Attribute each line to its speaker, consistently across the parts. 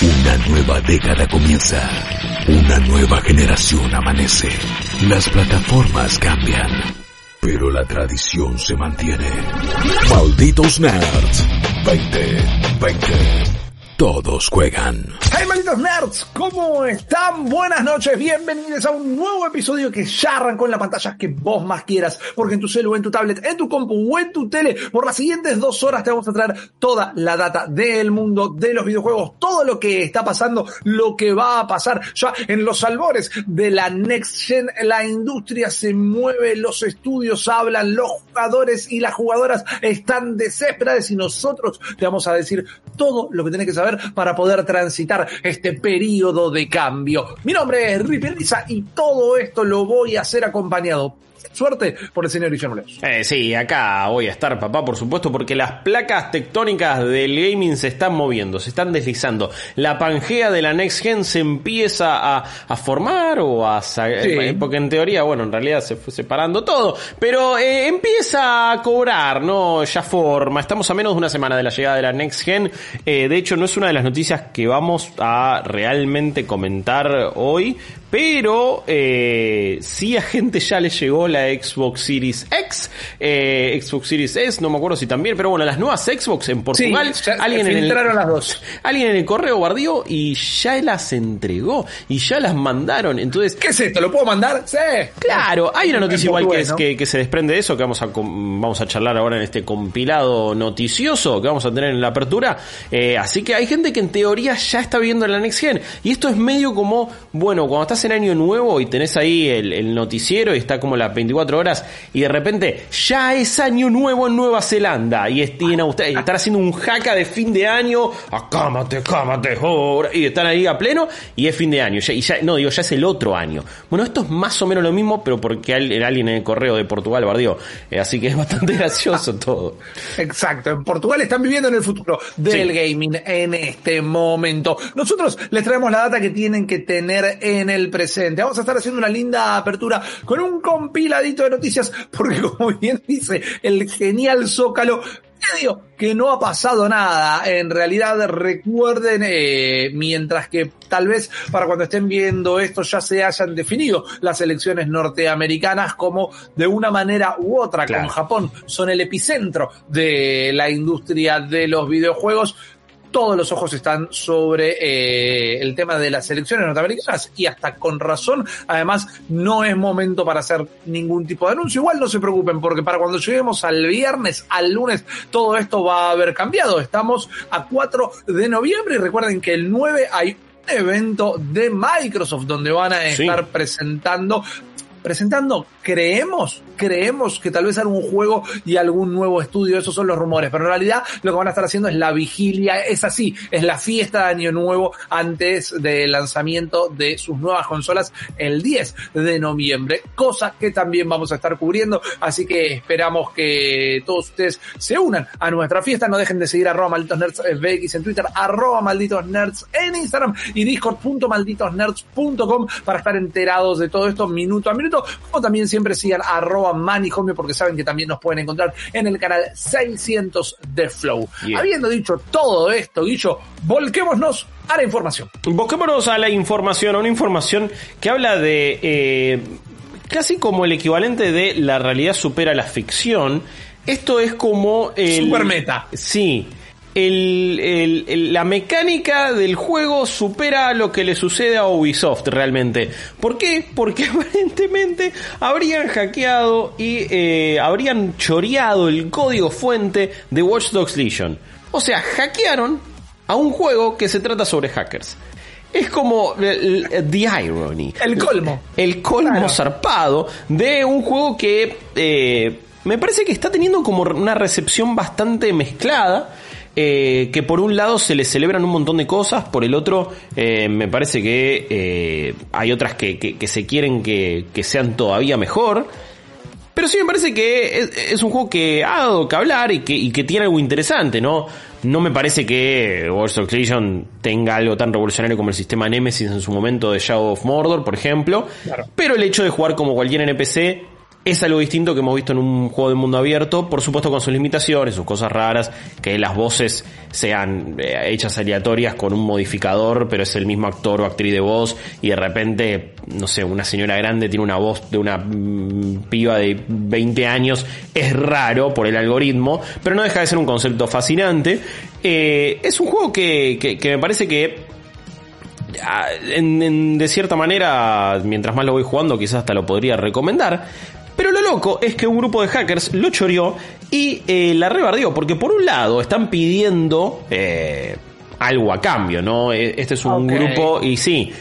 Speaker 1: Una nueva década comienza. Una nueva generación amanece. Las plataformas cambian. Pero la tradición se mantiene. Malditos Nerds 2020. Todos juegan.
Speaker 2: ¡Hey, malditos nerds! ¿Cómo están? Buenas noches, bienvenidos a un nuevo episodio que ya arrancó en la pantalla que vos más quieras, porque en tu celu, en tu tablet, en tu compu o en tu tele, por las siguientes dos horas te vamos a traer toda la data del mundo de los videojuegos, todo lo que está pasando, lo que va a pasar ya en los albores de la Next Gen, la industria se mueve, los estudios hablan, los jugadores y las jugadoras están desesperados y nosotros te vamos a decir todo lo que tenés que saber para poder transitar este periodo de cambio. Mi nombre es Ripper y todo esto lo voy a hacer acompañado Suerte por el señor Guillermo Leos.
Speaker 3: Eh, sí, acá voy a estar, papá, por supuesto, porque las placas tectónicas del gaming se están moviendo, se están deslizando. La pangea de la Next Gen se empieza a, a formar o a... Eh, porque en teoría, bueno, en realidad se fue separando todo, pero eh, empieza a cobrar, ¿no? Ya forma. Estamos a menos de una semana de la llegada de la Next Gen. Eh, de hecho, no es una de las noticias que vamos a realmente comentar hoy, pero eh, sí a gente ya le llegó la Xbox Series X, eh, Xbox Series S, no me acuerdo si también, pero bueno, las nuevas Xbox en Portugal, alguien en el,
Speaker 2: las dos.
Speaker 3: alguien en el correo guardió y ya las entregó y ya las mandaron. Entonces,
Speaker 2: ¿qué es esto? ¿Lo puedo mandar? Sí.
Speaker 3: Claro, hay una noticia igual que, es, que, se desprende de eso, que vamos a, vamos a charlar ahora en este compilado noticioso que vamos a tener en la apertura. Eh, así que hay gente que en teoría ya está viendo la Next Gen. Y esto es medio como, bueno, cuando estás en año nuevo y tenés ahí el, noticiero y está como las 24 horas y de repente ya es año nuevo en Nueva Zelanda y, en Australia, están haciendo un jaca de fin de año, acámate, cámate, y están ahí a pleno y es fin de año. y ya, no, digo, ya es el otro año. Bueno, esto es más o menos lo mismo, pero porque alguien en el correo de Portugal bardió. Eh, así que es bastante gracioso todo.
Speaker 2: Exacto, en Portugal están viviendo en el futuro del gaming en este momento. Nosotros les traemos la data que tienen que tener en el presente Vamos a estar haciendo una linda apertura con un compiladito de noticias, porque como bien dice el genial Zócalo, medio que no ha pasado nada. En realidad, recuerden, eh, mientras que tal vez para cuando estén viendo esto ya se hayan definido las elecciones norteamericanas como de una manera u otra con Japón son el epicentro de la industria de los videojuegos todos los ojos están sobre eh, el tema de las elecciones norteamericanas y hasta con razón, además, no es momento para hacer ningún tipo de anuncio. Igual no se preocupen porque para cuando lleguemos al viernes, al lunes, todo esto va a haber cambiado. Estamos a 4 de noviembre y recuerden que el 9 hay un evento de Microsoft donde van a estar presentando presentando, creemos, creemos que tal vez algún juego y algún nuevo estudio, esos son los rumores, pero en realidad lo que van a estar haciendo es la vigilia, es así, es la fiesta de Año Nuevo antes del lanzamiento de sus nuevas consolas el 10 de noviembre, cosa que también vamos a estar cubriendo, así que esperamos que todos ustedes se unan a nuestra fiesta, no dejen de seguir arroba malditos nerds BX en Twitter, arroba malditos nerds en Instagram y discord.malditosnerds.com para estar enterados de todo esto minuto a minuto o también siempre sigan arroba manijomio porque saben que también nos pueden encontrar en el canal 600 de Flow. Habiendo dicho todo esto, Guillo, volquémonos a la información.
Speaker 3: Volquémonos a la información, a una información que habla de eh, casi como el equivalente de la realidad supera la ficción. Esto es como el...
Speaker 2: Super meta.
Speaker 3: Sí el, la mecánica del juego supera lo que le sucede a Ubisoft realmente. ¿Por qué? Porque aparentemente habrían hackeado y eh, habrían choreado el código fuente de Watch Dogs Legion. O sea, hackearon a un juego que se trata sobre hackers. Es como el, the irony.
Speaker 2: El colmo.
Speaker 3: El colmo zarpado de un juego que eh, me parece que está teniendo como una recepción bastante mezclada eh, que por un lado se le celebran un montón de cosas, por el otro eh, me parece que eh, hay otras que, se quieren que, sean todavía mejor. Pero sí me parece que es, un juego que ha dado que hablar y que, tiene algo interesante, ¿no? No me parece que World of Legion tenga algo tan revolucionario como el sistema Nemesis en su momento de Shadow of Mordor, por ejemplo. Pero el hecho de jugar como cualquier NPC es algo distinto que hemos visto en un juego de mundo abierto, por supuesto con sus limitaciones, sus cosas raras, que las voces sean eh, hechas aleatorias con un modificador, pero es el mismo actor o actriz de voz, y de repente, no sé, una señora grande tiene una voz de una mm, piba de 20 años, es raro por el algoritmo, pero no deja de ser un concepto fascinante. Eh, es un juego que, que, me parece que ah, de cierta manera, mientras más lo voy jugando, quizás hasta lo podría recomendar. Pero lo loco es que un grupo de hackers lo choreó y eh, la rebardió, porque por un lado están pidiendo eh, algo a cambio, ¿no? E, este es un okay. grupo y sí,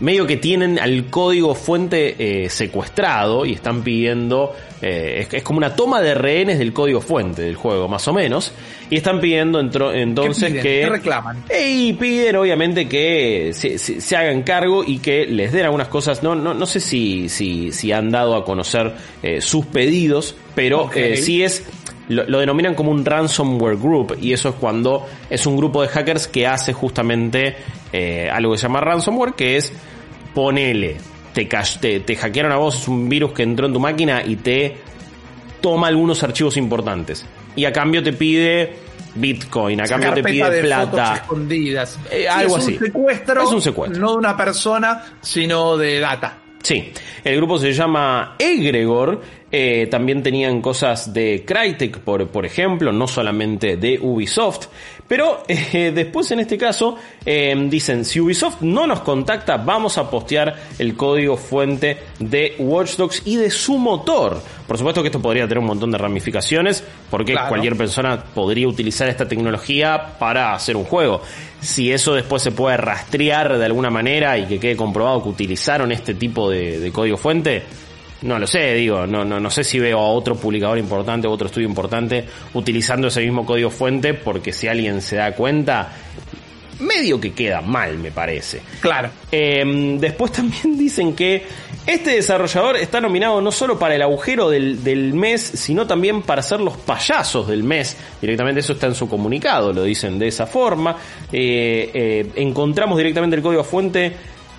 Speaker 3: medio que tienen al código fuente eh, secuestrado y están pidiendo, eh, es, es, como una toma de rehenes del código fuente del juego, más o menos, y están pidiendo entro, entonces
Speaker 2: ¿Qué piden?
Speaker 3: que...
Speaker 2: ¿Qué reclaman?
Speaker 3: Y piden obviamente que se, se, se, hagan cargo y que les den algunas cosas, no, no, no sé si, si, si han dado a conocer eh, sus pedidos, pero okay. sí es lo, lo, denominan como un ransomware group y eso es cuando es un grupo de hackers que hace justamente eh, algo que se llama ransomware que es ponele te, te, te hackearon a vos es un virus que entró en tu máquina y te toma algunos archivos importantes y a cambio te pide Bitcoin, a cambio te pide
Speaker 2: de
Speaker 3: plata.
Speaker 2: escondidas.
Speaker 3: Eh, algo
Speaker 2: es
Speaker 3: así.
Speaker 2: Un secuestro,
Speaker 3: es un secuestro.
Speaker 2: No de una persona, sino de data.
Speaker 3: Sí, el grupo se llama Egregor, eh, también tenían cosas de Crytek, por, por ejemplo, no solamente de Ubisoft, pero eh, después en este caso eh, dicen, si Ubisoft no nos contacta, vamos a postear el código fuente de Watch Dogs y de su motor. Por supuesto que esto podría tener un montón de ramificaciones, porque claro. cualquier persona podría utilizar esta tecnología para hacer un juego. Si eso después se puede rastrear de alguna manera y que quede comprobado que utilizaron este tipo de, de código fuente, no lo sé, digo, no, no, no sé si veo a otro publicador importante o otro estudio importante utilizando ese mismo código fuente, porque si alguien se da cuenta, medio que queda mal, me parece.
Speaker 2: Claro.
Speaker 3: Eh, después también dicen que este desarrollador está nominado no solo para el agujero del, del, mes, sino también para ser los payasos del mes. Directamente eso está en su comunicado, lo dicen de esa forma. Eh, eh, encontramos directamente el código fuente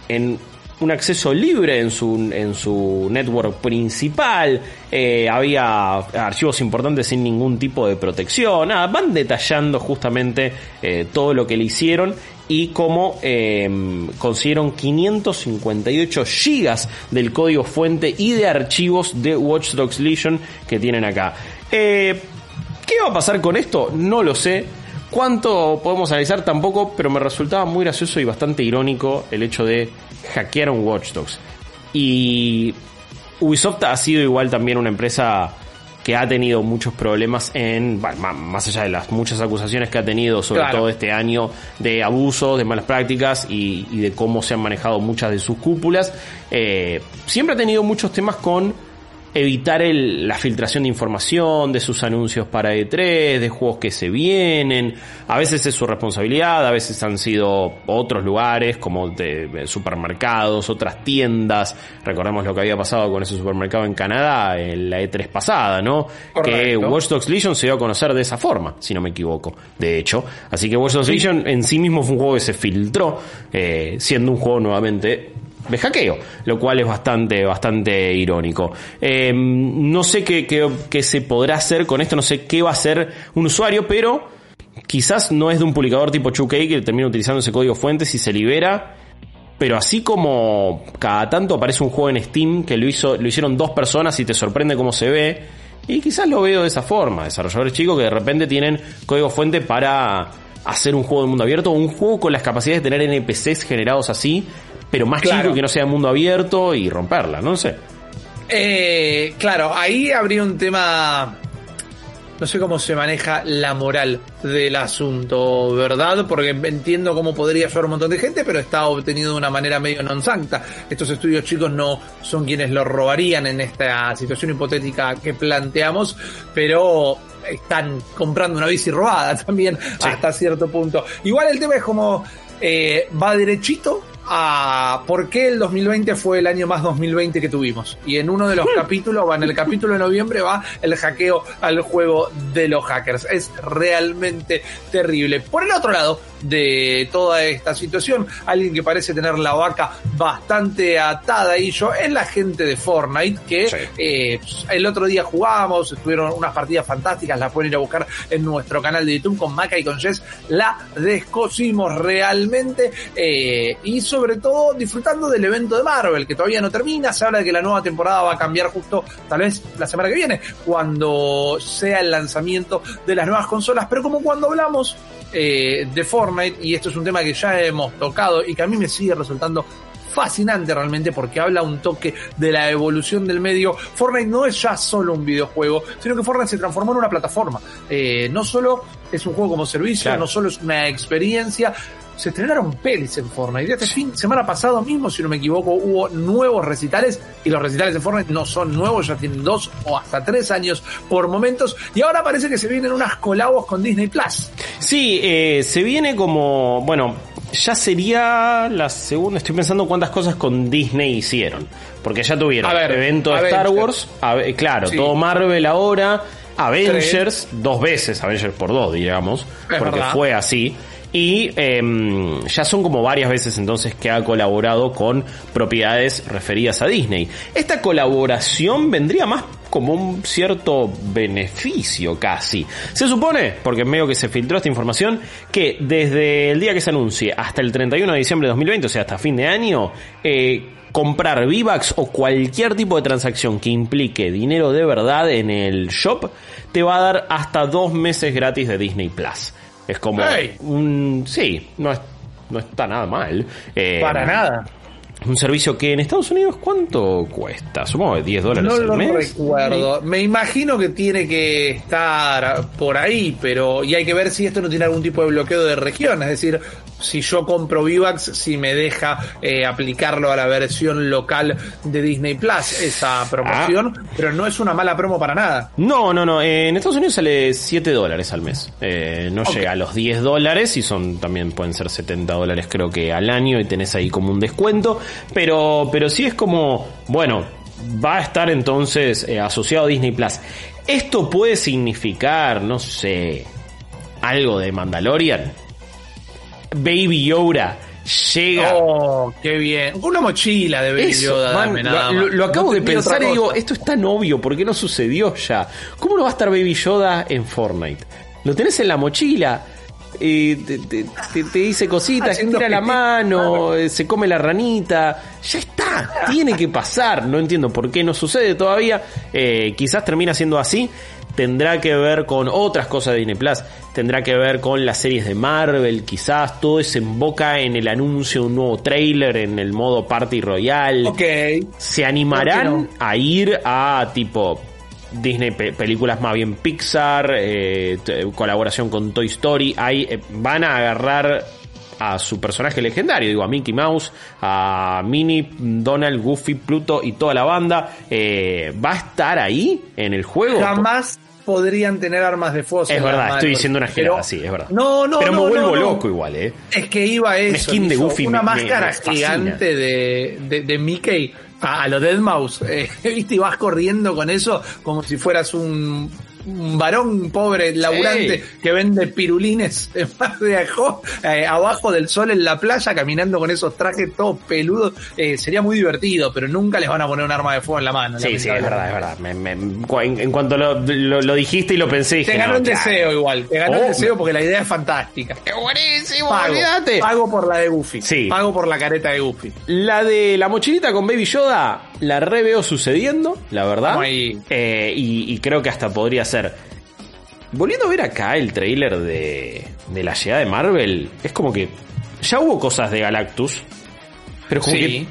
Speaker 3: en un acceso libre en su, en su network principal, eh, había archivos importantes sin ningún tipo de protección, nada, van detallando justamente eh, todo lo que le hicieron y cómo eh, consiguieron 558 gigas del código fuente y de archivos de Watch Dogs Legion que tienen acá. Eh, ¿Qué va a pasar con esto? No lo sé. ¿Cuánto podemos analizar? Tampoco, pero me resultaba muy gracioso y bastante irónico el hecho de hackear un Watch Dogs. Y Ubisoft ha sido igual también una empresa que ha tenido muchos problemas en, bueno, más allá de las muchas acusaciones que ha tenido, sobre claro. todo este año, de abusos, de malas prácticas y, y, de cómo se han manejado muchas de sus cúpulas, eh, siempre ha tenido muchos temas con evitar el, la filtración de información, de sus anuncios para E3, de juegos que se vienen. A veces es su responsabilidad, a veces han sido otros lugares como de, supermercados, otras tiendas. Recordemos lo que había pasado con ese supermercado en Canadá en la E3 pasada, ¿no?
Speaker 2: Correcto.
Speaker 3: Que Watch Dogs Legion se dio a conocer de esa forma, si no me equivoco, de hecho. Así que Watch Dogs sí. Legion en sí mismo fue un juego que se filtró, eh, siendo un juego nuevamente de hackeo, lo cual es bastante, bastante irónico. Eh, no sé qué, qué, qué, se podrá hacer con esto, no sé qué va a hacer un usuario, pero quizás no es de un publicador tipo 2K que termina utilizando ese código fuente si se libera. Pero así como cada tanto aparece un juego en Steam que lo hizo, lo hicieron dos personas y te sorprende cómo se ve. Y quizás lo veo de esa forma. Desarrolladores chicos que de repente tienen código fuente para hacer un juego de mundo abierto, un juego con las capacidades de tener NPCs generados así, pero más claro. chico que no sea mundo abierto y romperla, no sé.
Speaker 2: Eh, claro, ahí habría un tema. No sé cómo se maneja la moral del asunto, ¿verdad? Porque entiendo cómo podría ayudar un montón de gente, pero está obtenido de una manera medio non santa. Estos estudios chicos no son quienes lo robarían en esta situación hipotética que planteamos, pero están comprando una bici robada también sí. hasta cierto punto. Igual el tema es como eh, va derechito a por qué el 2020 fue el año más 2020 que tuvimos. Y en uno de los capítulos, va en el capítulo de noviembre, va el hackeo al juego de los hackers. Es realmente terrible. Por el otro lado, de toda esta situación, alguien que parece tener la vaca bastante atada y yo es la gente de Fortnite que eh, el otro día jugamos, estuvieron unas partidas fantásticas, las pueden ir a buscar en nuestro canal de YouTube con Maca y con Jess, la descosimos realmente eh, y sobre todo disfrutando del evento de Marvel que todavía no termina, se habla de que la nueva temporada va a cambiar justo tal vez la semana que viene, cuando sea el lanzamiento de las nuevas consolas, pero como cuando hablamos eh, de Fortnite, y esto es un tema que ya hemos tocado y que a mí me sigue resultando fascinante realmente porque habla un toque de la evolución del medio. Fortnite no es ya solo un videojuego, sino que Fortnite se transformó en una plataforma. Eh, no solo es un juego como servicio, no solo es una experiencia, se estrenaron pelis en Fortnite. Este fin, semana pasado mismo, si no me equivoco, hubo nuevos recitales y los recitales de Fortnite no son nuevos, ya tienen dos o hasta tres años por momentos y ahora parece que se vienen unas colabos con Disney Plus.
Speaker 3: Sí, eh, se viene como, bueno, ya sería la segunda. Estoy pensando cuántas cosas con Disney hicieron. Porque ya tuvieron el evento de Star Wars, claro, todo Marvel ahora, Avengers, dos veces, Avengers por dos, digamos, porque fue así. Y em, ya son como varias veces entonces que ha colaborado con propiedades referidas a Disney. Esta colaboración vendría más como un cierto beneficio casi. Se supone, porque medio que se filtró esta información, que desde el día que se anuncie hasta el 31 de diciembre de 2020, o sea, hasta fin de año, eh, comprar V-Bucks o cualquier tipo de transacción que implique dinero de verdad en el shop, te va a dar hasta dos meses gratis de Disney Plus. Es como un... Sí, no, no está nada mal.
Speaker 2: Eh, Para nada.
Speaker 3: Un servicio que en Estados Unidos, ¿cuánto cuesta? Supongo que 10 dólares
Speaker 2: no lo recuerdo. Me imagino que tiene que estar por ahí, pero. Y hay que ver si esto no tiene algún tipo de bloqueo de región. Es decir, si yo compro Vivax, si me deja eh, aplicarlo a la versión local de Disney Plus, esa promoción, ah. pero no es una mala promo para nada.
Speaker 3: No, no, no. en Estados Unidos sale 7 dólares al mes. Eh, no llega a los 10 dólares y son también pueden ser 70 dólares creo que al año y tenés ahí como un descuento. Pero, pero sí es como, bueno, va a estar entonces eh, asociado a Disney Plus. Esto puede significar, no sé, algo de Mandalorian Baby Yoda llega.
Speaker 2: Oh, qué bien. Una mochila de Baby Yoda.
Speaker 3: lo, acabo de pensar y digo, esto es tan obvio, ¿por qué no sucedió ya? ¿Cómo no va a estar Baby Yoda en Fortnite? Lo tenés en la mochila. Te, dice cositas, tira la mano, eh, se come la ranita, ya está, tiene que pasar, no entiendo por qué no sucede todavía, eh, quizás termina siendo así, tendrá que ver con otras cosas de Disney Plus, tendrá que ver con las series de Marvel, quizás todo desemboca en el anuncio de un nuevo trailer en el modo Party Royale.
Speaker 2: Ok.
Speaker 3: Se animarán a ir a tipo Disney películas más bien Pixar, eh, colaboración con Toy Story, ahí eh, van a agarrar a su personaje legendario, digo, a Mickey Mouse, a Minnie, Donald, Goofy, Pluto y toda la banda, eh, ¿va a estar ahí en el juego?
Speaker 2: Jamás podrían tener armas de fuego.
Speaker 3: Es verdad, estoy diciendo una girada, sí, es verdad.
Speaker 2: No, no,
Speaker 3: Pero
Speaker 2: me
Speaker 3: vuelvo loco igual, ¿eh?
Speaker 2: Es que iba eso.
Speaker 3: Una de Goofy.
Speaker 2: Una máscara gigante de, de, de, Mickey a, lo Dead Mouse. Eh, ¿Viste? Y vas corriendo con eso como si fueras un un varón pobre, laburante, que vende pirulines eh, abajo del sol en la playa, caminando con esos trajes todos peludos, eh, sería muy divertido, pero nunca les van a poner un arma de fuego en la mano.
Speaker 3: Sí, sí, es verdad, es verdad. en, cuanto lo, lo, dijiste y lo pensé,
Speaker 2: Te ganó un deseo igual, te ganó un oh. deseo porque la idea es fantástica.
Speaker 3: ¡Qué buenísimo!
Speaker 2: Pago, pago por la de Goofy. Sí. Pago por la careta de Goofy.
Speaker 3: La de la mochilita con Baby Yoda, la re veo sucediendo, la verdad. Eh, y, y creo que hasta podría ser volviendo a ver acá el trailer de, de la llegada de Marvel, es como que ya hubo cosas de Galactus, pero como que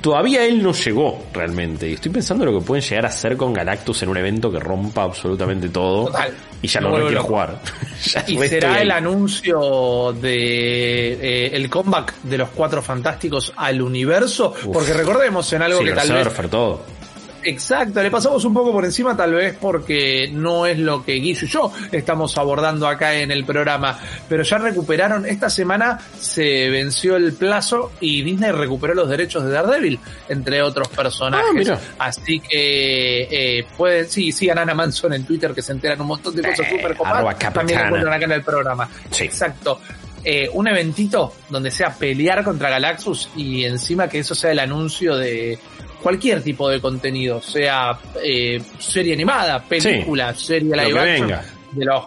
Speaker 3: todavía él no llegó realmente. Y estoy pensando en lo que pueden llegar a hacer con Galactus en un evento que rompa absolutamente todo. Y ya no, lo quiero jugar.
Speaker 2: y será el anuncio de eh, el comeback de los cuatro fantásticos al universo. porque recordemos en algo que tal vez.
Speaker 3: todo
Speaker 2: Exacto, le pasamos un poco por encima tal vez porque no es lo que Guillo y yo estamos abordando acá en el programa, pero ya recuperaron, esta semana se venció el plazo y Disney recuperó los derechos de Daredevil, entre otros personajes. Ah, Así que eh, pueden, sí, sigan a Ana Manson en Twitter que se enteran un montón de cosas eh, súper copadas. También encuentran acá en el programa. Exacto. eh, un eventito donde sea pelear contra Galaxus y encima que eso sea el anuncio de cualquier tipo de contenido, sea eh, serie animada, película, serie live action. De los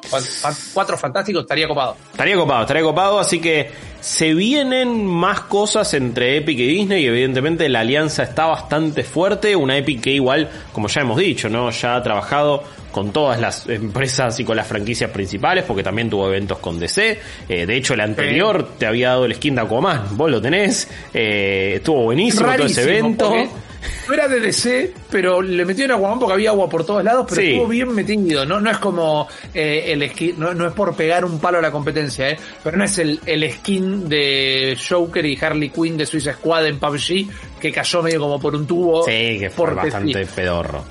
Speaker 2: cuatro fantásticos estaría copado.
Speaker 3: Estaría copado, estaría copado, así que se vienen más cosas entre Epic y Disney y evidentemente la alianza está bastante fuerte, una Epic que igual, como ya hemos dicho, ¿no? Ya ha trabajado con todas las empresas y con las franquicias principales, porque también tuvo eventos con DC. Eh, de hecho, el anterior te había dado el skin de Aquaman, vos lo tenés. Eh, estuvo buenísimo todo ese evento.
Speaker 2: No era de DC, pero le metieron Aquaman porque había agua por todos lados, pero estuvo bien metido. No, no es como eh, el skin, no, no, es por pegar un palo a la competencia, ¿eh? pero no es el, el skin de Joker y Harley Quinn de Suicide Squad en PUBG que cayó medio como por un tubo.
Speaker 3: Sí, que fue bastante pedorro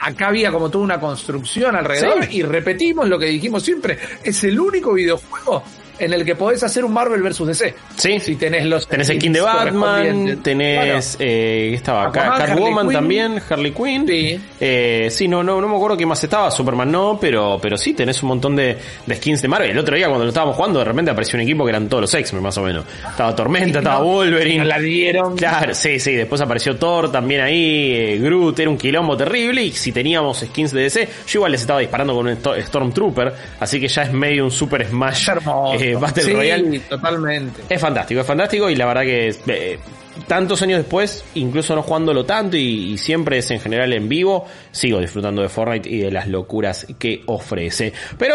Speaker 2: acá había como toda una construcción alrededor y repetimos lo que dijimos siempre, es el único videojuego en el que podés hacer un Marvel versus DC.
Speaker 3: Sí. Si tenés los. Tenés el King de Batman, tenés. Eh, estaba acá? Catwoman también, Harley Quinn. Sí. Eh, sí, no, no, no me acuerdo qué más estaba, Superman no, pero, pero sí, tenés un montón de, de skins de Marvel. El otro día cuando lo estábamos jugando, de repente apareció un equipo que eran todos los X-Men, más o menos. Estaba Tormenta, estaba Wolverine.
Speaker 2: la dieron.
Speaker 3: Claro, sí, sí. Después apareció Thor también ahí, eh, Groot, era un quilombo terrible. Y si teníamos skins de DC, yo igual les estaba disparando con un Stormtrooper, así que ya es medio un super smash.
Speaker 2: Eh,
Speaker 3: Battle sí, Royale.
Speaker 2: totalmente.
Speaker 3: Es fantástico, es fantástico y la verdad que eh, tantos años después, incluso no jugándolo tanto y, y, siempre es en general en vivo, sigo disfrutando de Fortnite y de las locuras que ofrece. Pero,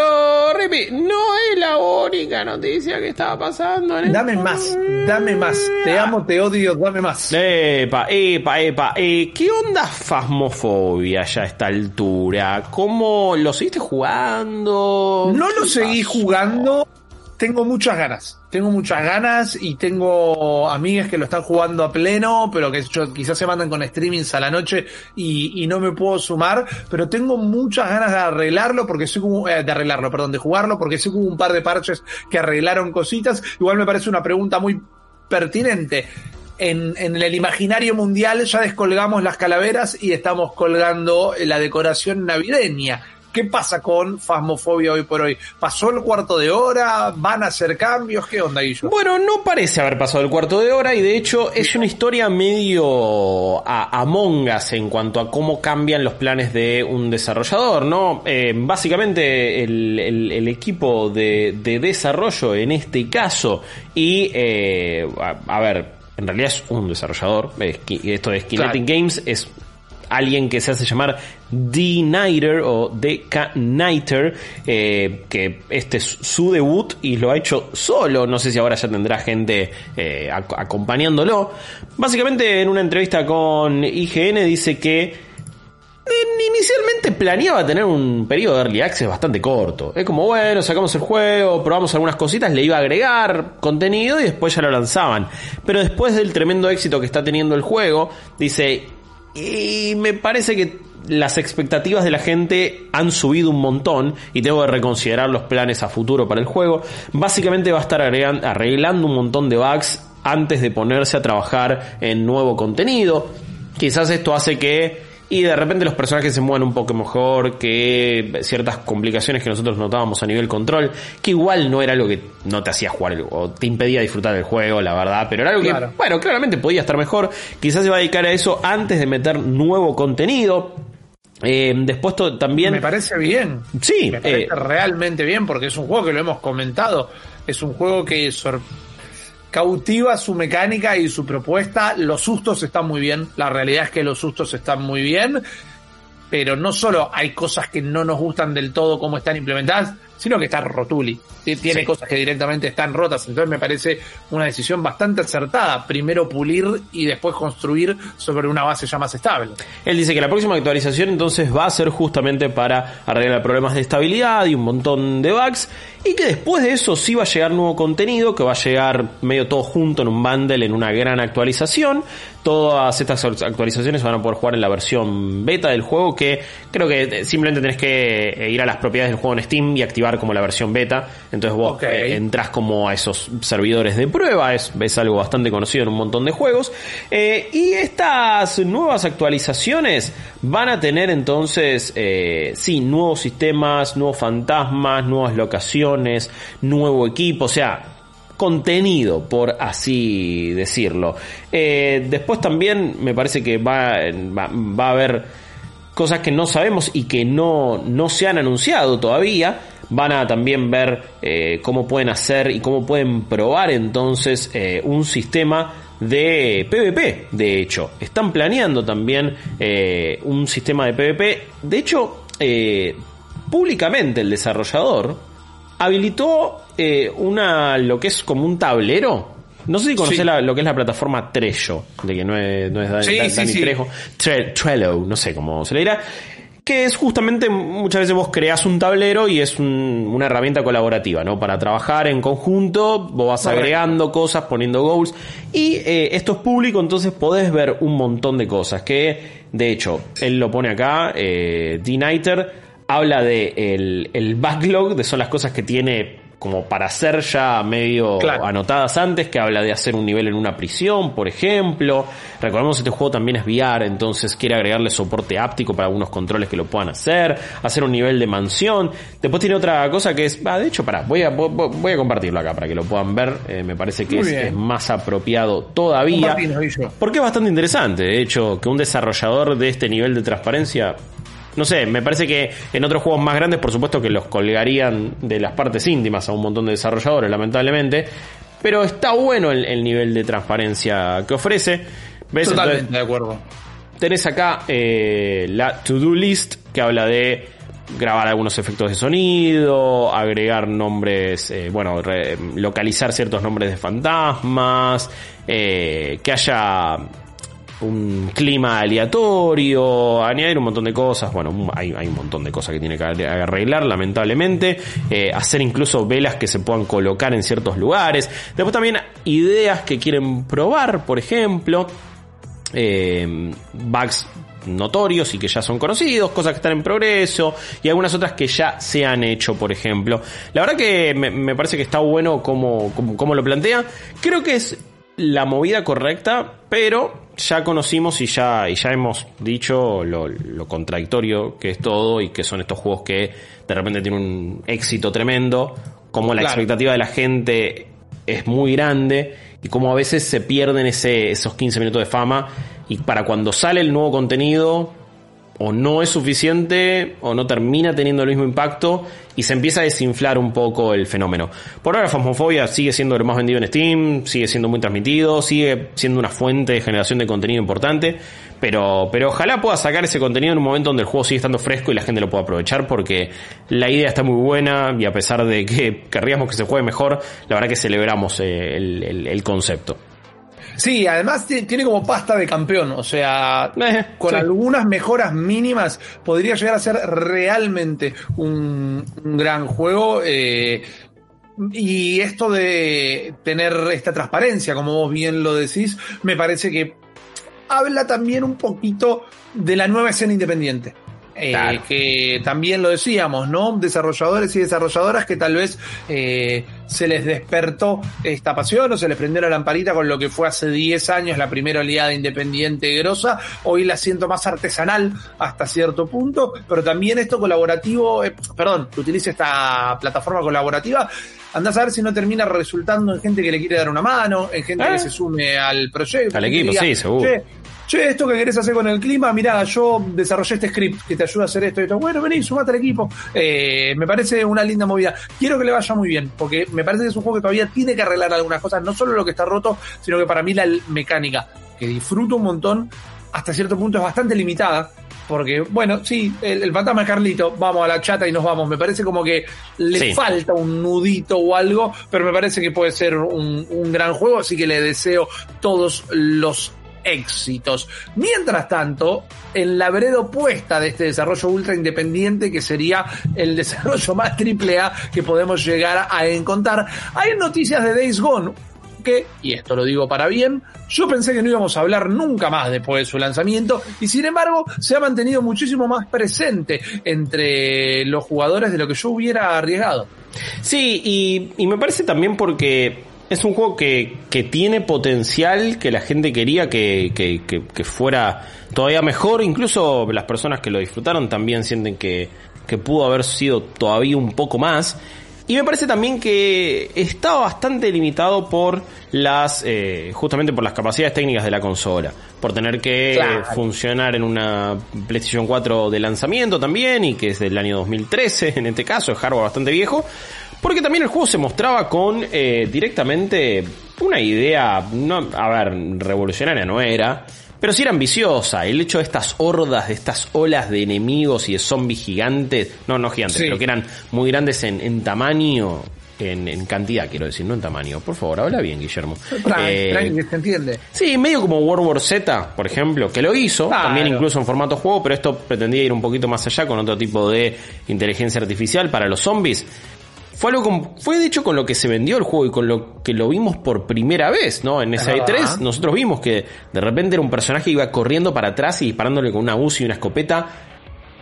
Speaker 3: Rippy, no es la única noticia que estaba pasando en
Speaker 2: Dame más, dame más. Te amo, te odio, dame más.
Speaker 3: Epa, epa, epa. Eh, ¿Qué onda Fasmofobia ya a esta altura? ¿Cómo lo seguiste jugando?
Speaker 2: No lo seguí jugando tengo muchas ganas. Tengo muchas ganas y tengo amigas que lo están jugando a pleno, pero que quizás se mandan con streamings a la noche y, y, no me puedo sumar. Pero tengo muchas ganas de arreglarlo porque sé como, eh, de arreglarlo, perdón, de jugarlo porque que hubo un par de parches que arreglaron cositas. Igual me parece una pregunta muy pertinente. En, en, el imaginario mundial ya descolgamos las calaveras y estamos colgando la decoración navideña. ¿Qué pasa con Fasmofobia hoy por hoy? ¿Pasó el cuarto de hora? ¿Van a hacer cambios? ¿Qué onda, Guillo?
Speaker 3: Bueno, no parece haber pasado el cuarto de hora y de hecho es una historia medio a, Among Us en cuanto a cómo cambian los planes de un desarrollador, ¿no? Eh, básicamente el, el, el, equipo de, de, desarrollo en este caso y, eh, a, a, ver, en realidad es un desarrollador, esto de Kinetic claro. Games es alguien que se hace llamar D-Nighter o DK-Nighter, eh, que este es su debut y lo ha hecho solo, no sé si ahora ya tendrá gente eh, ac acompañándolo. Básicamente en una entrevista con IGN dice que inicialmente planeaba tener un periodo de early access bastante corto. Es como, bueno, sacamos el juego, probamos algunas cositas, le iba a agregar contenido y después ya lo lanzaban. Pero después del tremendo éxito que está teniendo el juego, dice, y me parece que las expectativas de la gente han subido un montón y tengo que reconsiderar los planes a futuro para el juego. Básicamente va a estar arreglando un montón de bugs antes de ponerse a trabajar en nuevo contenido. Quizás esto hace que y de repente los personajes se mueven un poco mejor, que ciertas complicaciones que nosotros notábamos a nivel control, que igual no era algo que no te hacía jugar o te impedía disfrutar del juego, la verdad, pero era algo claro. que, bueno, claramente podía estar mejor. Quizás se va a dedicar a eso antes de meter nuevo contenido. Eh, después también.
Speaker 2: Me parece bien.
Speaker 3: Sí.
Speaker 2: Me parece eh, realmente bien porque es un juego que lo hemos comentado. Es un juego que cautiva su mecánica y su propuesta. Los sustos están muy bien. La realidad es que los sustos están muy bien. Pero no solo hay cosas que no nos gustan del todo como están implementadas, sino que está rotuli. Tiene sí. cosas que directamente están rotas. Entonces me parece una decisión bastante acertada. Primero pulir y después construir sobre una base ya más estable.
Speaker 3: Él dice que la próxima actualización entonces va a ser justamente para arreglar problemas de estabilidad y un montón de bugs. Y que después de eso sí va a llegar nuevo contenido, que va a llegar medio todo junto en un bundle, en una gran actualización. Todas estas actualizaciones van a poder jugar en la versión beta del juego, que creo que simplemente tenés que ir a las propiedades del juego en Steam y activar como la versión beta. Entonces vos okay. eh, entras como a esos servidores de prueba, es, es, algo bastante conocido en un montón de juegos. Eh, y estas nuevas actualizaciones van a tener entonces, eh, sí, nuevos sistemas, nuevos fantasmas, nuevas locaciones, nuevo equipo, o sea, contenido, por así decirlo. Eh, después también me parece que va, va, a haber cosas que no sabemos y que no, no se han anunciado todavía. Van a también ver eh, cómo pueden hacer y cómo pueden probar entonces eh, un sistema de PvP. De hecho, están planeando también un sistema de PvP. De hecho, públicamente el desarrollador habilitó eh, una lo que es como un tablero. No sé si conoces lo que es la plataforma Trello, de que no es, no es Dani, Trejo. Trello, no sé cómo se le dirá. Que es justamente, muchas veces vos creas un tablero y es una herramienta colaborativa, ¿no? Para trabajar en conjunto, vos vas agregando cosas, poniendo goals. Y eh, esto es público, entonces podés ver un montón de cosas. Que, de hecho, él lo pone acá, eh, D-Nighter habla de el, el backlog, de son las cosas que tiene como para ser ya medio anotadas antes, que habla de hacer un nivel en una prisión, por ejemplo. Recordemos que este juego también es VR, entonces quiere agregarle soporte áptico para algunos controles que lo puedan hacer, hacer un nivel de mansión. Después tiene otra cosa que es, ah, de hecho, para, voy a, voy a compartirlo acá para que lo puedan ver. Eh, me parece que es, más apropiado todavía. Porque es bastante interesante, de hecho, que un desarrollador de este nivel de transparencia no sé, me parece que en otros juegos más grandes, por supuesto que los colgarían de las partes íntimas a un montón de desarrolladores, lamentablemente. Pero está bueno el, nivel de transparencia que ofrece.
Speaker 2: ¿Ves? Totalmente de acuerdo.
Speaker 3: Tenés acá eh, la to-do list que habla de grabar algunos efectos de sonido, agregar nombres, eh, bueno, localizar ciertos nombres de fantasmas, eh, que haya un clima aleatorio, añadir un montón de cosas, bueno, hay, un montón de cosas que tiene que arreglar, lamentablemente, eh, hacer incluso velas que se puedan colocar en ciertos lugares, después también ideas que quieren probar, por ejemplo, eh, bugs notorios y que ya son conocidos, cosas que están en progreso y algunas otras que ya se han hecho, por ejemplo. La verdad que me, parece que está bueno como, como lo plantea. Creo que es la movida correcta, pero ya conocimos y ya, y ya hemos dicho lo, contradictorio que es todo y que son estos juegos que de repente tienen un éxito tremendo, como la expectativa de la gente es muy grande y como a veces se pierden ese, esos 15 minutos de fama y para cuando sale el nuevo contenido o no es suficiente o no termina teniendo el mismo impacto y se empieza a desinflar un poco el fenómeno. Por ahora Fasmofobia sigue siendo lo más vendido en Steam, sigue siendo muy transmitido, sigue siendo una fuente de generación de contenido importante, pero, pero ojalá pueda sacar ese contenido en un momento donde el juego sigue estando fresco y la gente lo pueda aprovechar porque la idea está muy buena y a pesar de que querríamos que se juegue mejor, la verdad que celebramos eh, el concepto.
Speaker 2: Sí, además tiene como pasta de campeón, o sea, eh, con algunas mejoras mínimas podría llegar a ser realmente un, gran juego. Eh, y esto de tener esta transparencia, como vos bien lo decís, me parece que habla también un poquito de la nueva escena independiente. Eh, que también lo decíamos, ¿no? Desarrolladores y desarrolladoras que tal vez eh, se les despertó esta pasión o se les prendió la lamparita con lo que fue hace 10 años la primera oleada independiente grosa. Hoy la siento más artesanal hasta cierto punto, pero también esto colaborativo, eh, perdón, que utilice esta plataforma colaborativa. Andás a ver si no termina resultando en gente que le quiere dar una mano, en gente que se sume al proyecto.
Speaker 3: Al equipo, sí, seguro
Speaker 2: che, esto que querés hacer con el clima, mirá, yo desarrollé este script que te ayuda a hacer esto y esto. Bueno, vení, sumate al equipo. Eh, me parece una linda movida. Quiero que le vaya muy bien, porque me parece que es un juego que todavía tiene que arreglar algunas cosas, no solo lo que está roto, sino que para mí la mecánica, que disfruto un montón, hasta cierto punto es bastante limitada. Porque, bueno, sí, el, fantasma de Carlito, vamos a la chata y nos vamos. Me parece como que le falta un nudito o algo, pero me parece que puede ser un, un gran juego, así que le deseo todos los éxitos. Mientras tanto, en la vereda opuesta de este desarrollo ultra independiente, que sería el desarrollo más triple A que podemos llegar a encontrar, hay noticias de Days Gone, que, y esto lo digo para bien, yo pensé que no íbamos a hablar nunca más después de su lanzamiento y sin embargo se ha mantenido muchísimo más presente entre los jugadores de lo que yo hubiera arriesgado.
Speaker 3: Sí, y, y me parece también porque es un juego que, que tiene potencial, que la gente quería que, que, que, fuera todavía mejor. Incluso las personas que lo disfrutaron también sienten que, que pudo haber sido todavía un poco más. Y me parece también que está bastante limitado por las, eh, justamente por las capacidades técnicas de la consola. Por tener que funcionar en una PlayStation 4 de lanzamiento también, y que es del año 2013 en este caso, es hardware bastante viejo. Porque también el juego se mostraba con eh, directamente una idea, no, a ver, revolucionaria no era, pero sí era ambiciosa. El hecho de estas hordas, de estas olas de enemigos y de zombies gigantes, no, no gigantes, pero que eran muy grandes en, tamaño, en, cantidad, quiero decir, no en tamaño. Por favor, habla bien, Guillermo.
Speaker 2: Eh, que se entiende.
Speaker 3: Sí, medio como World War Z, por ejemplo, que lo hizo, también incluso en formato juego, pero esto pretendía ir un poquito más allá con otro tipo de inteligencia artificial para los zombies. Fue algo con, fue de hecho con lo que se vendió el juego y con lo que lo vimos por primera vez, ¿no? En esa E3 nosotros vimos que de repente era un personaje que iba corriendo para atrás y disparándole con una UCI y una escopeta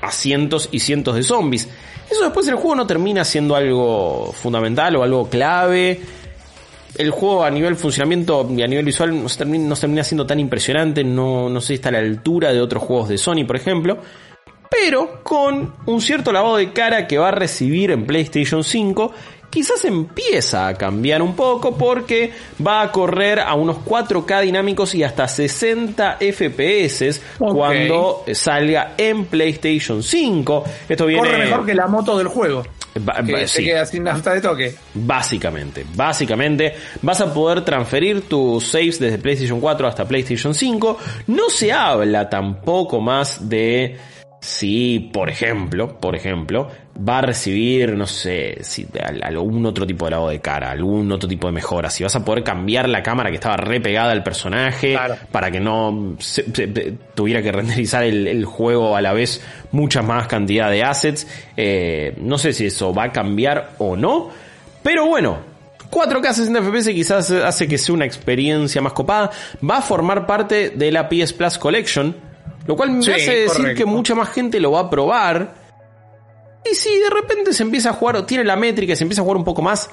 Speaker 3: a cientos y cientos de zombies. Eso después el juego no termina siendo algo fundamental o algo clave. El juego a nivel funcionamiento y a nivel visual no se termina, termina siendo tan impresionante, no, no sé si está a la altura de otros juegos de Sony, por ejemplo pero con un cierto lavado de cara que va a recibir en PlayStation 5 quizás empieza a cambiar un poco porque va a correr a unos 4K dinámicos y hasta 60 FPS cuando salga en PlayStation 5. Esto viene...
Speaker 2: Corre mejor que la moto del juego. que se queda sin nafta de toque.
Speaker 3: Básicamente, básicamente vas a poder transferir tus saves desde PlayStation 4 hasta PlayStation 5. No se habla tampoco más de si, por ejemplo, por ejemplo, va a recibir, no sé, si algún otro tipo de lado de cara, algún otro tipo de mejora, si vas a poder cambiar la cámara que estaba re pegada al personaje para que no tuviera que renderizar el, juego a la vez mucha más cantidad de assets, eh, no sé si eso va a cambiar o no, pero bueno, 4K 60 FPS quizás hace que sea una experiencia más copada, va a formar parte de la PS Plus Collection, lo cual me hace decir que mucha más gente lo va a probar. Y si de repente se empieza a jugar, o tiene la métrica, se empieza a jugar un poco más,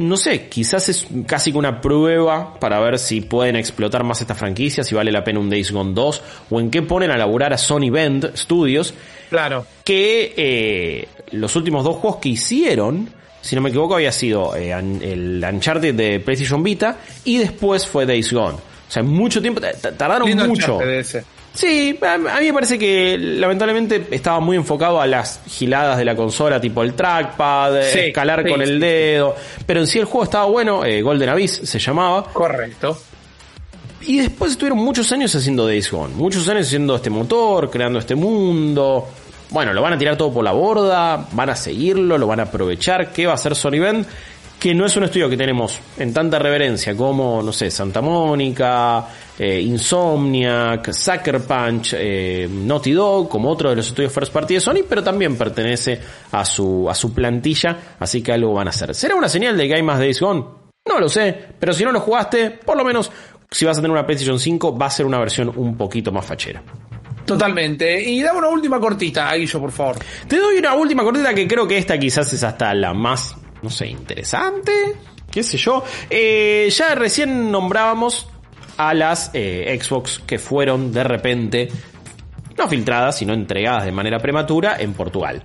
Speaker 3: no sé, quizás es casi una prueba para ver si pueden explotar más esta franquicia, si vale la pena un Days Gone 2, o en qué ponen a laburar a Sony Bend Studios.
Speaker 2: Claro.
Speaker 3: Que eh, los últimos dos juegos que hicieron, si no me equivoco, había sido eh, el Uncharted de PlayStation Vita y después fue Days Gone. O sea, mucho tiempo, tardaron mucho. Sí, a mí me parece que lamentablemente estaba muy enfocado a las giladas de la consola, tipo el trackpad, escalar con el dedo. Pero en sí el juego estaba bueno, eh, Golden Abyss se llamaba.
Speaker 2: Correcto.
Speaker 3: Y después estuvieron muchos años haciendo Days Gone, muchos años haciendo este motor, creando este mundo. Bueno, lo van a tirar todo por la borda, van a seguirlo, lo van a aprovechar. ¿Qué va a hacer Sony Bend? Que no es un estudio que tenemos en tanta reverencia como, no sé, Santa Mónica, eh, Insomniac, Sucker Punch, eh, Naughty Dog, como otro de los estudios first party de Sony, pero también pertenece a su, a su plantilla, así que algo van a hacer. ¿Será una señal de que hay más Days Gone? No lo sé, pero si no lo jugaste, por lo menos si vas a tener una PlayStation 5, va a ser una versión un poquito más fachera.
Speaker 2: Totalmente. Y dame una última cortita, Aguillo, por favor.
Speaker 3: Te doy una última cortita que creo que esta quizás es hasta la más, no sé, interesante. ¿Qué sé yo? Eh, ya recién nombrábamos a las eh, Xbox que fueron de repente no filtradas, sino entregadas de manera prematura en Portugal.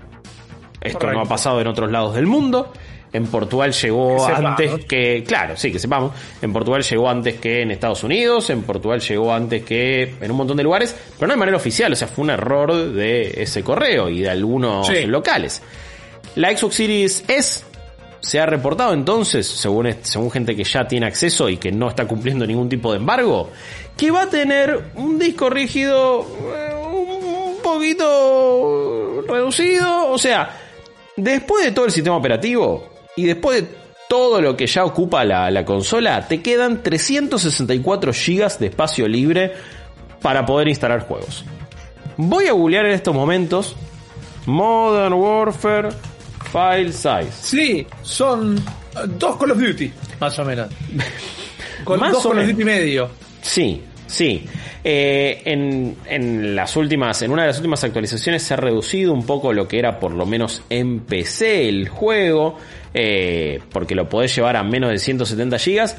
Speaker 3: Esto no ha pasado en otros lados del mundo. En Portugal llegó antes que, claro, sí, que sepamos. En Portugal llegó antes que en Estados Unidos, en Portugal llegó antes que en un montón de lugares, pero no de manera oficial, o sea, fue un error de ese correo y de algunos locales. La Xbox Series S se ha reportado entonces, según, según gente que ya tiene acceso y que no está cumpliendo ningún tipo de embargo, que va a tener un disco rígido eh, un poquito reducido. O sea, después de todo el sistema operativo y después de todo lo que ya ocupa la, la consola, te quedan 364 GB de espacio libre para poder instalar juegos. Voy a googlear en estos momentos Modern Warfare File size.
Speaker 2: Sí, son dos Call of Duty, más o menos. Con más dos Call of Duty medio.
Speaker 3: Sí, sí. Eh, en, en, las últimas, en una de las últimas actualizaciones se ha reducido un poco lo que era por lo menos en PC el juego, eh, porque lo podés llevar a menos de 170 GB.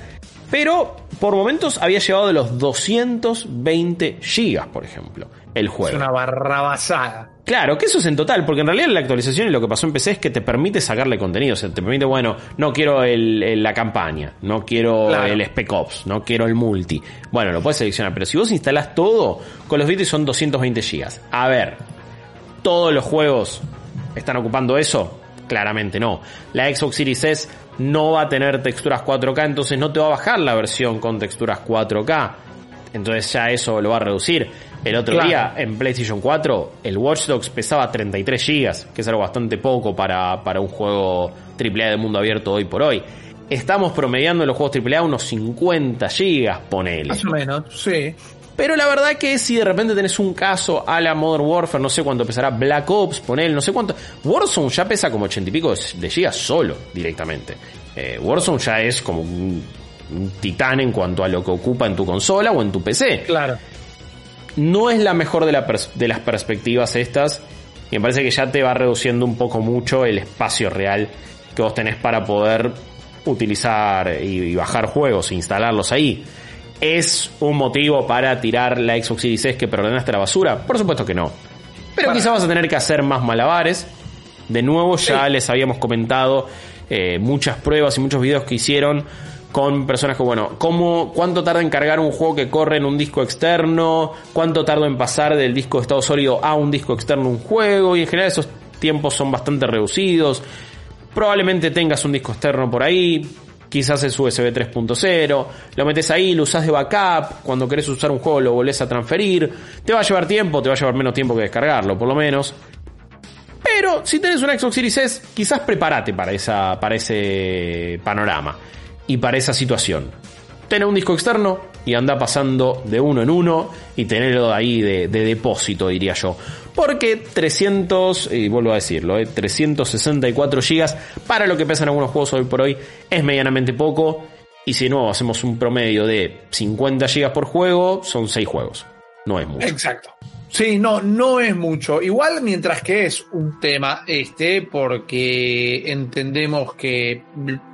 Speaker 3: Pero por momentos había llegado de los 220 gigas, por ejemplo, el juego.
Speaker 2: Es una barrabasada.
Speaker 3: Claro, que eso es en total, porque en realidad la actualización y lo que pasó en PC es que te permite sacarle contenido, o sea, te permite, bueno, no quiero el, la campaña, no quiero el Spec Ops, no quiero el multi. Bueno, lo puedes seleccionar, pero si vos instalás todo, con los bits son 220 gigas. A ver, ¿todos los juegos están ocupando eso? Claramente no. La Xbox Series S no va a tener texturas 4K, entonces no te va a bajar la versión con texturas 4K. Entonces ya eso lo va a reducir. El otro día en PlayStation 4 el Watch Dogs pesaba 33 GB, que es algo bastante poco para, para un juego AAA de mundo abierto hoy por hoy. Estamos promediando en los juegos AAA unos 50 GB, ponele.
Speaker 2: Más o menos, sí.
Speaker 3: Pero la verdad que si de repente tenés un caso a la Modern Warfare, no sé cuánto pesará Black Ops, ponele, no sé cuánto. Warzone ya pesa como 80 y pico de gigas solo, directamente. Eh, Warzone ya es como un, un, titán en cuanto a lo que ocupa en tu consola o en tu PC.
Speaker 2: Claro.
Speaker 3: No es la mejor de, de las perspectivas estas. Y me parece que ya te va reduciendo un poco mucho el espacio real que vos tenés para poder utilizar y, bajar juegos e instalarlos ahí. ¿Es un motivo para tirar la Xbox Series S que preordenaste la basura? Por supuesto que no. Pero quizás vas a tener que hacer más malabares. De nuevo, ya les habíamos comentado eh, muchas pruebas y muchos videos que hicieron con personas que, bueno, ¿cómo, ¿cuánto tarda en cargar un juego que corre en un disco externo? ¿Cuánto tarda en pasar del disco de estado sólido a un disco externo un juego? Y en general esos tiempos son bastante reducidos. Probablemente tengas un disco externo por ahí, quizás es USB 3.0, lo metes ahí, lo usas de backup, cuando querés usar un juego lo volvés a transferir, te va a llevar tiempo, te va a llevar menos tiempo que descargarlo, por lo menos. Pero si tenés una Xbox Series S, quizás prepárate para, esa, para ese panorama y para esa situación. Tener un disco externo y anda pasando de uno en uno y tenerlo ahí de, depósito, diría yo. Porque 300, y vuelvo a decirlo, 364 eh, GB para lo que pesan algunos juegos hoy por hoy es medianamente poco. Y si no hacemos un promedio de 50 GB por juego, son 6 juegos. No es mucho.
Speaker 2: Exacto. Sí, no, no es mucho. Igual mientras que es un tema este, porque entendemos que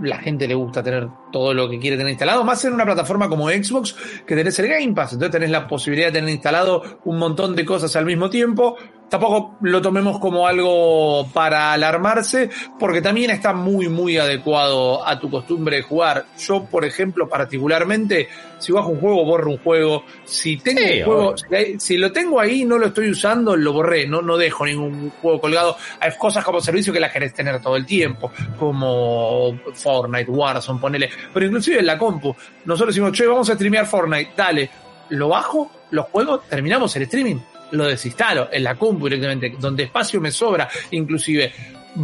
Speaker 2: la gente le gusta tener todo lo que quiere tener instalado, más en una plataforma como Xbox, que tenés el Game Pass, entonces tenés la posibilidad de tener instalado un montón de cosas al mismo tiempo. Tampoco lo tomemos como algo para alarmarse, porque también está muy, muy adecuado a tu costumbre de jugar. Yo, por ejemplo, particularmente, si bajo un juego, borro un juego. Si tengo un juego, si, lo tengo ahí no lo estoy usando, lo borré. No, no dejo ningún juego colgado. Hay cosas como servicio que las querés tener todo el tiempo, como Fortnite, Warzone, ponele pero inclusive en la compu, nosotros decimos, che, vamos a streamear Fortnite, dale, lo bajo, lo juego, terminamos el streaming, lo desinstalo en la compu directamente, donde espacio me sobra, inclusive.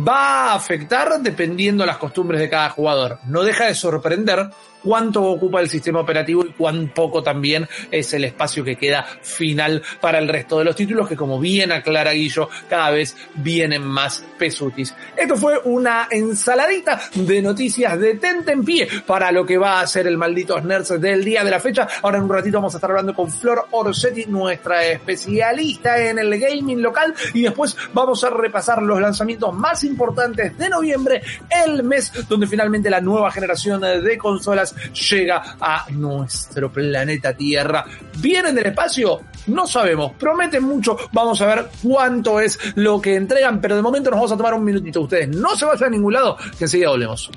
Speaker 2: Va a afectar dependiendo las costumbres de cada jugador. No deja de sorprender cuánto ocupa el sistema operativo y cuán poco también es el espacio que queda final para el resto de los títulos que como bien aclara Guillo, cada vez vienen más pesutis. Esto fue una ensaladita de noticias de pie para lo que va a ser el maldito Nerds del día de la fecha. Ahora en un ratito vamos a estar hablando con Flor Orsetti, nuestra especialista en el gaming local y después vamos a repasar los lanzamientos más importantes de noviembre, el mes donde finalmente la nueva generación de consolas llega a nuestro planeta Tierra. ¿Vienen del espacio? No sabemos, prometen mucho, vamos a ver cuánto es lo que entregan, pero de momento nos vamos a tomar un minutito. Ustedes no se vayan a ningún lado, que enseguida volvemos.